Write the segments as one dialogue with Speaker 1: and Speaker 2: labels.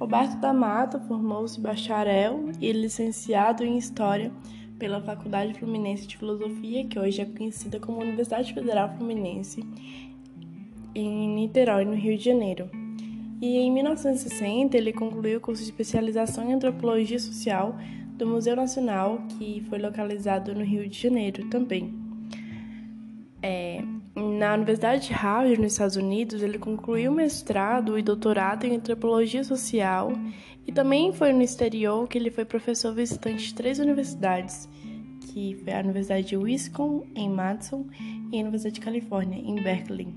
Speaker 1: Roberto da Mata formou-se bacharel e licenciado em História pela Faculdade Fluminense de Filosofia, que hoje é conhecida como Universidade Federal Fluminense, em Niterói, no Rio de Janeiro. E em 1960 ele concluiu o curso de especialização em Antropologia Social do Museu Nacional, que foi localizado no Rio de Janeiro também. É, na Universidade de Harvard, nos Estados Unidos, ele concluiu mestrado e doutorado em antropologia social e também foi no exterior que ele foi professor visitante de três universidades, que foi a Universidade de Wisconsin, em Madison, e a Universidade de Califórnia, em Berkeley,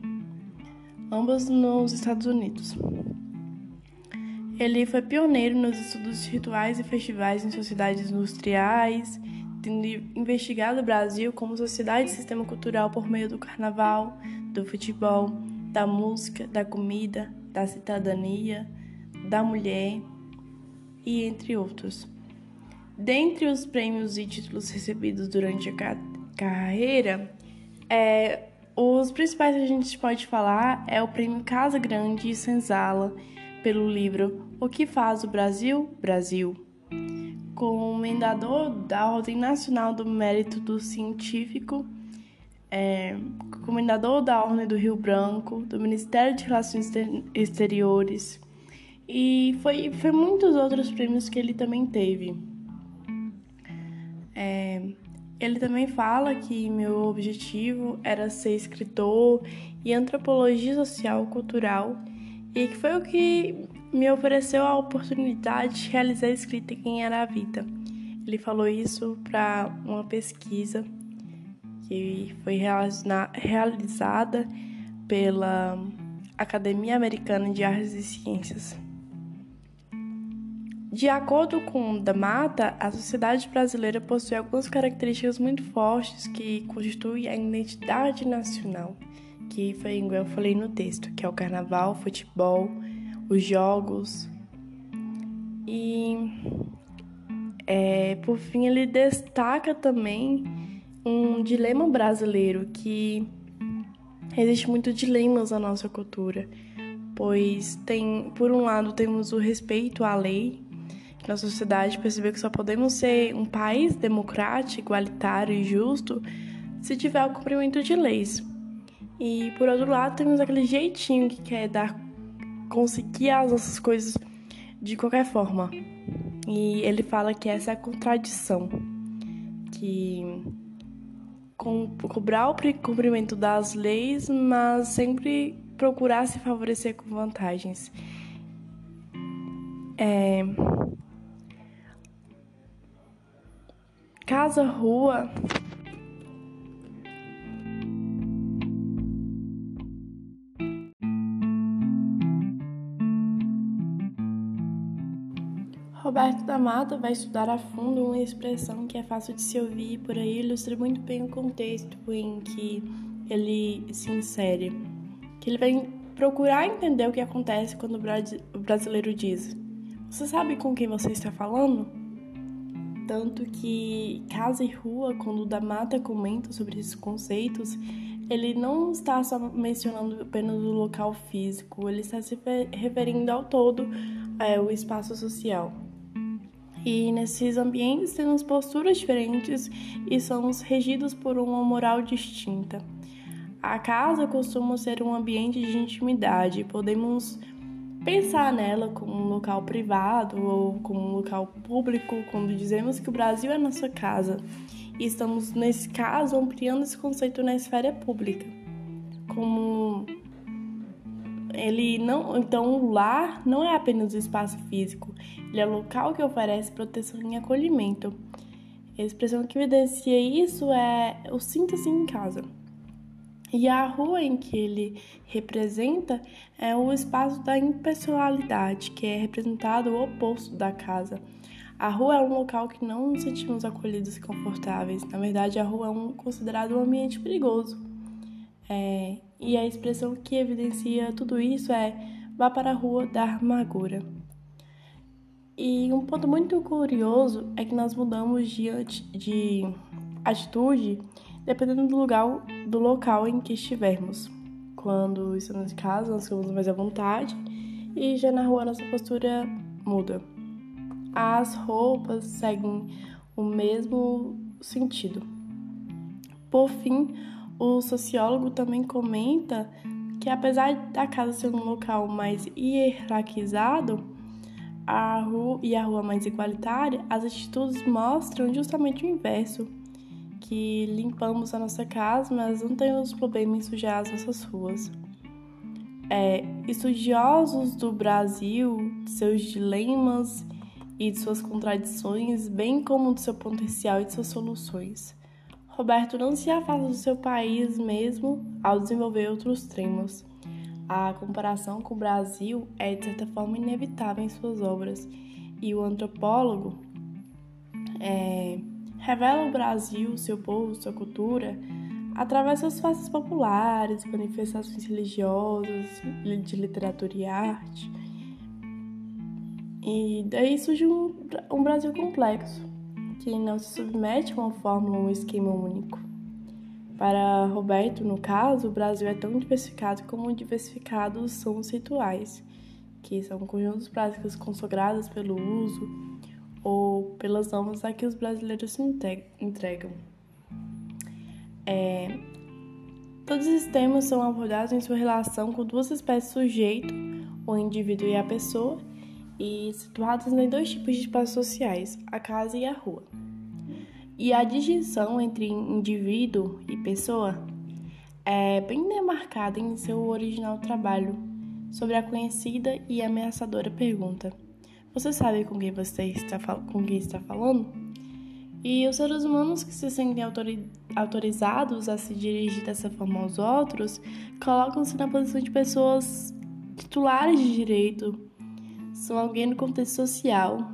Speaker 1: ambas nos Estados Unidos. Ele foi pioneiro nos estudos de rituais e festivais em sociedades industriais, tendo investigado o Brasil como sociedade e sistema cultural por meio do carnaval, do futebol, da música, da comida, da cidadania, da mulher e entre outros. Dentre os prêmios e títulos recebidos durante a carreira, é, os principais que a gente pode falar é o prêmio Casa Grande e Senzala pelo livro O que faz o Brasil? Brasil comendador da Ordem Nacional do Mérito do Científico, é, comendador da Ordem do Rio Branco, do Ministério de Relações Exteriores e foi, foi muitos outros prêmios que ele também teve. É, ele também fala que meu objetivo era ser escritor e antropologia social cultural e que foi o que me ofereceu a oportunidade de realizar escrita em Quem Era a Vida. Ele falou isso para uma pesquisa que foi realizada pela Academia Americana de Artes e Ciências. De acordo com Da Mata, a sociedade brasileira possui algumas características muito fortes que constituem a identidade nacional, que foi igual eu falei no texto, que é o carnaval, futebol, os jogos. E é, por fim, ele destaca também um dilema brasileiro que existe muitos dilemas na nossa cultura, pois tem, por um lado, temos o respeito à lei, que na sociedade percebeu que só podemos ser um país democrático, igualitário e justo se tiver o cumprimento de leis. E por outro lado, temos aquele jeitinho que quer dar conseguir as nossas coisas de qualquer forma. E ele fala que essa é a contradição, que com, cobrar o cumprimento das leis, mas sempre procurar se favorecer com vantagens. É... Casa, rua, Roberto da Mata vai estudar a fundo uma expressão que é fácil de se ouvir por aí ilustra muito bem o contexto em que ele se insere. Que ele vai procurar entender o que acontece quando o brasileiro diz: Você sabe com quem você está falando? Tanto que Casa e Rua, quando o da Mata comenta sobre esses conceitos, ele não está só mencionando apenas o local físico, ele está se referindo ao todo, é, o espaço social. E nesses ambientes temos posturas diferentes e somos regidos por uma moral distinta. A casa costuma ser um ambiente de intimidade, podemos pensar nela como um local privado ou como um local público quando dizemos que o Brasil é nossa casa. E estamos, nesse caso, ampliando esse conceito na esfera pública, como ele não, então o lar não é apenas o espaço físico, ele é o local que oferece proteção e acolhimento. A expressão que evidencia isso é o sinta-se em casa. E a rua em que ele representa é o espaço da impessoalidade, que é representado o oposto da casa. A rua é um local que não nos sentimos acolhidos e confortáveis. Na verdade, a rua é um, considerado um ambiente perigoso. É, e a expressão que evidencia tudo isso é vá para a rua dar amargura. E um ponto muito curioso é que nós mudamos diante de atitude dependendo do lugar, do local em que estivermos. Quando estamos em casa, nós ficamos mais à vontade, e já na rua nossa postura muda. As roupas seguem o mesmo sentido. Por fim, o sociólogo também comenta que apesar da casa ser um local mais hierarquizado a rua, e a rua mais igualitária, as atitudes mostram justamente o inverso, que limpamos a nossa casa, mas não temos problema em sujar as nossas ruas. É, estudiosos do Brasil, de seus dilemas e de suas contradições, bem como do seu potencial e de suas soluções. Roberto não se afasta do seu país mesmo ao desenvolver outros temas. A comparação com o Brasil é, de certa forma, inevitável em suas obras, e o antropólogo é, revela o Brasil, seu povo, sua cultura, através das faces populares, manifestações religiosas, de literatura e arte. E daí surge um, um Brasil complexo, que não se submete a uma fórmula ou um esquema único. Para Roberto, no caso, o Brasil é tão diversificado como diversificados são os rituais, que são conjuntos práticos consagrados pelo uso ou pelas normas a que os brasileiros se entregam. É, todos esses temas são abordados em sua relação com duas espécies sujeito, o indivíduo e a pessoa, e situados em dois tipos de espaços sociais, a casa e a rua. E a distinção entre indivíduo e pessoa é bem demarcada em seu original trabalho sobre a conhecida e ameaçadora pergunta: Você sabe com quem você está, com quem está falando? E os seres humanos que se sentem autorizados a se dirigir dessa forma aos outros colocam-se na posição de pessoas titulares de direito, são alguém no contexto social.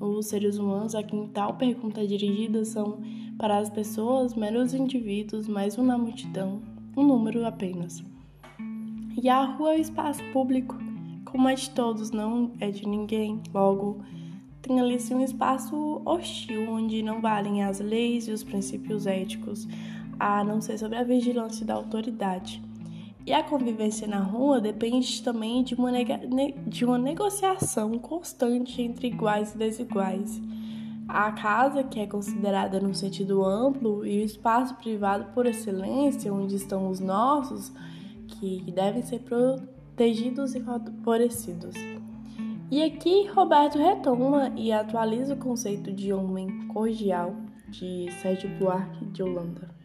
Speaker 1: Os seres humanos a quem tal pergunta é dirigida são, para as pessoas, meros indivíduos, mais um na multidão, um número apenas. E a rua é o espaço público, como é de todos, não é de ninguém. Logo, tem ali um espaço hostil, onde não valem as leis e os princípios éticos, a não ser sobre a vigilância da autoridade. E a convivência na rua depende também de uma, de uma negociação constante entre iguais e desiguais. A casa, que é considerada no sentido amplo, e o espaço privado por excelência, onde estão os nossos, que devem ser protegidos e favorecidos. E aqui Roberto retoma e atualiza o conceito de homem cordial de Sérgio Buarque de Holanda.